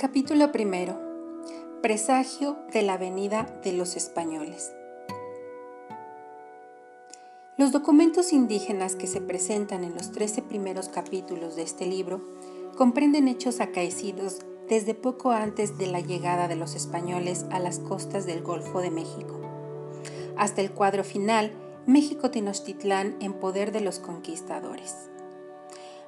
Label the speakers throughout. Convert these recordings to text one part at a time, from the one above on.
Speaker 1: Capítulo primero. Presagio de la venida de los españoles. Los documentos indígenas que se presentan en los 13 primeros capítulos de este libro comprenden hechos acaecidos desde poco antes de la llegada de los españoles a las costas del Golfo de México, hasta el cuadro final, México Tenochtitlán en poder de los conquistadores.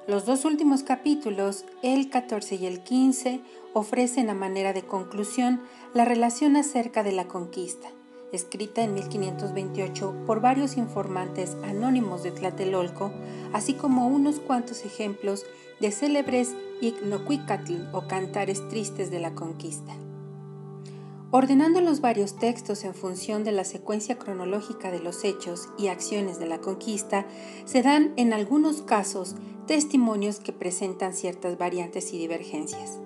Speaker 1: Los dos últimos capítulos, el 14 y el 15, ofrecen a manera de conclusión la relación acerca de la conquista, escrita en 1528 por varios informantes anónimos de Tlatelolco, así como unos cuantos ejemplos de célebres ignocuicatl o cantares tristes de la conquista. Ordenando los varios textos en función de la secuencia cronológica de los hechos y acciones de la conquista, se dan en algunos casos testimonios que presentan ciertas variantes y divergencias.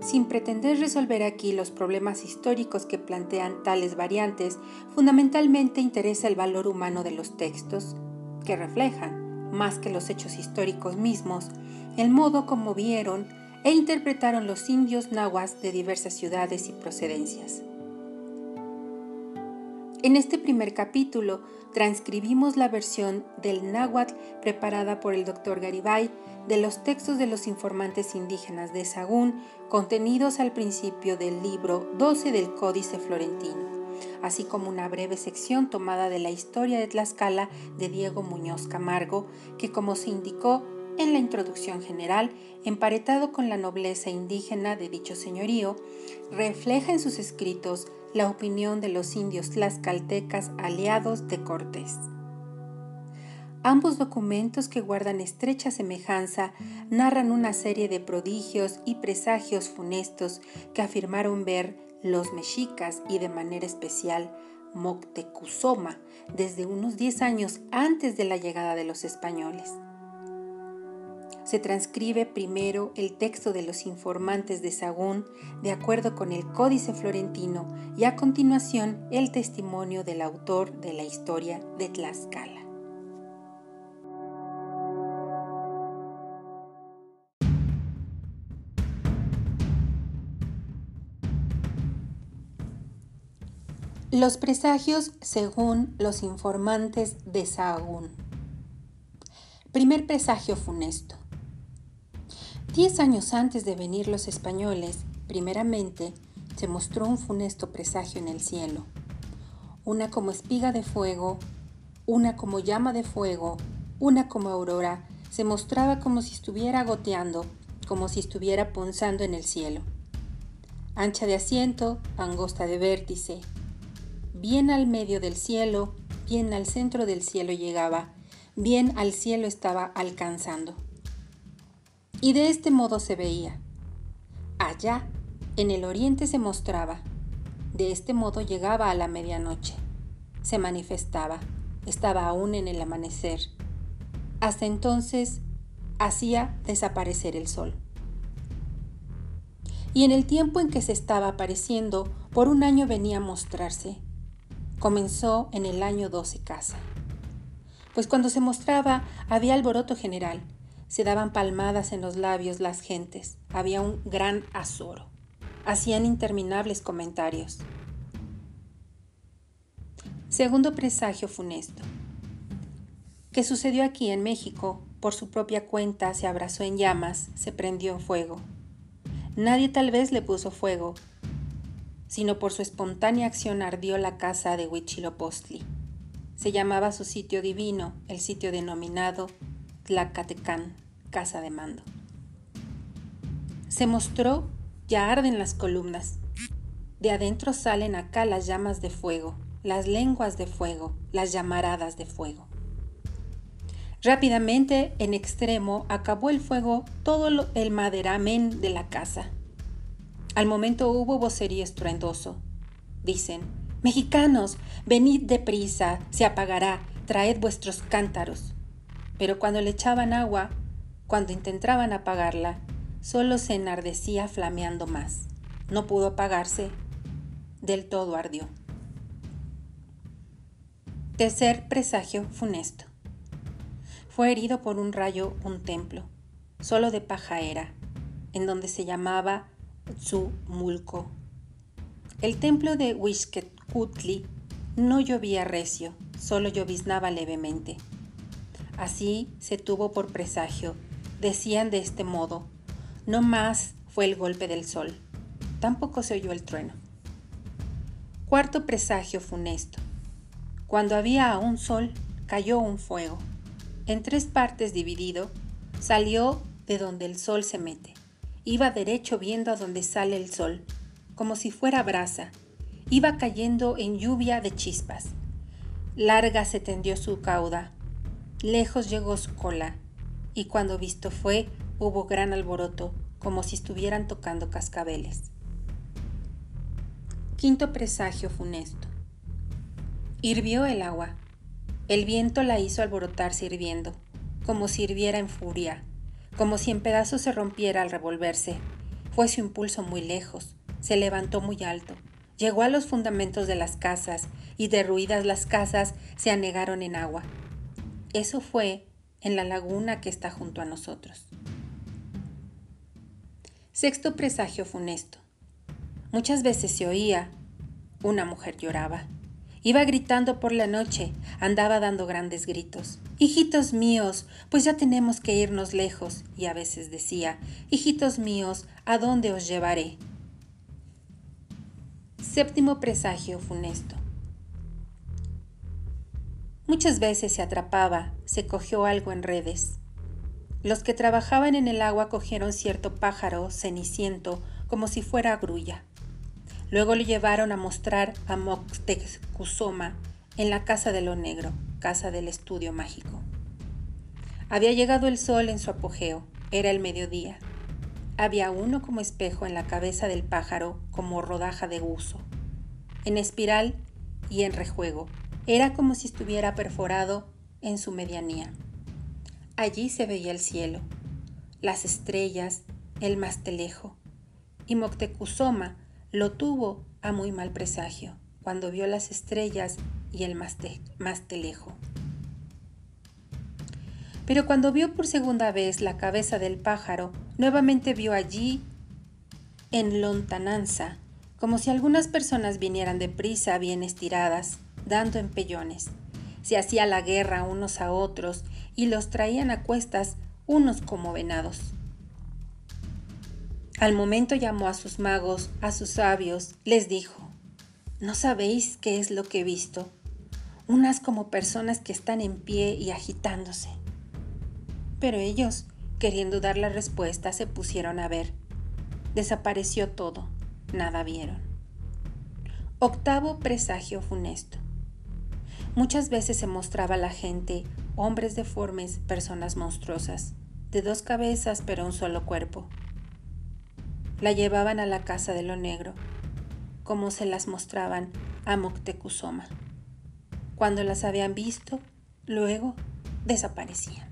Speaker 1: Sin pretender resolver aquí los problemas históricos que plantean tales variantes, fundamentalmente interesa el valor humano de los textos, que reflejan, más que los hechos históricos mismos, el modo como vieron e interpretaron los indios nahuas de diversas ciudades y procedencias. En este primer capítulo transcribimos la versión del náhuatl preparada por el doctor Garibay de los textos de los informantes indígenas de Sagún contenidos al principio del libro 12 del Códice Florentino, así como una breve sección tomada de la historia de Tlaxcala de Diego Muñoz Camargo, que como se indicó en la introducción general, emparetado con la nobleza indígena de dicho señorío, refleja en sus escritos la opinión de los indios tlaxcaltecas aliados de Cortés. Ambos documentos que guardan estrecha semejanza narran una serie de prodigios y presagios funestos que afirmaron ver los mexicas y de manera especial Moctezuma desde unos 10 años antes de la llegada de los españoles se transcribe primero el texto de los informantes de Sagún de acuerdo con el Códice Florentino y a continuación el testimonio del autor de la historia de Tlaxcala. Los presagios según los informantes de Sagún. Primer presagio funesto. Diez años antes de venir los españoles, primeramente, se mostró un funesto presagio en el cielo, una como espiga de fuego, una como llama de fuego, una como aurora, se mostraba como si estuviera goteando, como si estuviera punzando en el cielo. Ancha de asiento, angosta de vértice, bien al medio del cielo, bien al centro del cielo llegaba, bien al cielo estaba alcanzando. Y de este modo se veía. Allá, en el oriente se mostraba. De este modo llegaba a la medianoche. Se manifestaba. Estaba aún en el amanecer. Hasta entonces hacía desaparecer el sol. Y en el tiempo en que se estaba apareciendo, por un año venía a mostrarse. Comenzó en el año 12 casa. Pues cuando se mostraba había alboroto general se daban palmadas en los labios las gentes. Había un gran azoro. Hacían interminables comentarios. Segundo presagio funesto. ¿Qué sucedió aquí en México? Por su propia cuenta se abrazó en llamas, se prendió en fuego. Nadie tal vez le puso fuego, sino por su espontánea acción ardió la casa de Huichilopostli. Se llamaba su sitio divino, el sitio denominado Tlacatecán casa de mando. Se mostró, ya arden las columnas. De adentro salen acá las llamas de fuego, las lenguas de fuego, las llamaradas de fuego. Rápidamente, en extremo, acabó el fuego todo el maderamen de la casa. Al momento hubo vocerío estruendoso. Dicen, Mexicanos, venid deprisa, se apagará, traed vuestros cántaros. Pero cuando le echaban agua, cuando intentaban apagarla, solo se enardecía flameando más. No pudo apagarse, del todo ardió. Tercer presagio funesto. Fue herido por un rayo un templo, solo de paja era, en donde se llamaba Tzumulco. El templo de Huixquetcutli no llovía recio, solo lloviznaba levemente. Así se tuvo por presagio. Decían de este modo, no más fue el golpe del sol, tampoco se oyó el trueno. Cuarto presagio funesto. Cuando había aún sol, cayó un fuego. En tres partes dividido, salió de donde el sol se mete. Iba derecho viendo a donde sale el sol, como si fuera brasa. Iba cayendo en lluvia de chispas. Larga se tendió su cauda, lejos llegó su cola, y cuando visto fue, hubo gran alboroto, como si estuvieran tocando cascabeles. Quinto presagio funesto. Hirvió el agua. El viento la hizo alborotarse hirviendo, como si hirviera en furia, como si en pedazos se rompiera al revolverse. Fue su impulso muy lejos, se levantó muy alto, llegó a los fundamentos de las casas, y derruidas las casas se anegaron en agua. Eso fue en la laguna que está junto a nosotros. Sexto presagio funesto. Muchas veces se oía, una mujer lloraba. Iba gritando por la noche, andaba dando grandes gritos. Hijitos míos, pues ya tenemos que irnos lejos. Y a veces decía, Hijitos míos, ¿a dónde os llevaré? Séptimo presagio funesto. Muchas veces se atrapaba, se cogió algo en redes. Los que trabajaban en el agua cogieron cierto pájaro ceniciento como si fuera grulla. Luego lo llevaron a mostrar a Moctezuma en la casa de lo negro, casa del estudio mágico. Había llegado el sol en su apogeo, era el mediodía. Había uno como espejo en la cabeza del pájaro como rodaja de uso, en espiral y en rejuego, era como si estuviera perforado en su medianía. Allí se veía el cielo, las estrellas, el mastelejo. Y Moctezuma lo tuvo a muy mal presagio cuando vio las estrellas y el mastelejo. Pero cuando vio por segunda vez la cabeza del pájaro, nuevamente vio allí, en lontananza, como si algunas personas vinieran deprisa bien estiradas, dando empellones. Se hacía la guerra unos a otros y los traían a cuestas unos como venados. Al momento llamó a sus magos, a sus sabios, les dijo, ¿no sabéis qué es lo que he visto? Unas como personas que están en pie y agitándose. Pero ellos, queriendo dar la respuesta, se pusieron a ver. Desapareció todo, nada vieron. Octavo presagio funesto. Muchas veces se mostraba a la gente hombres deformes, personas monstruosas, de dos cabezas pero un solo cuerpo. La llevaban a la casa de lo negro, como se las mostraban a Moctezuma. Cuando las habían visto, luego desaparecían.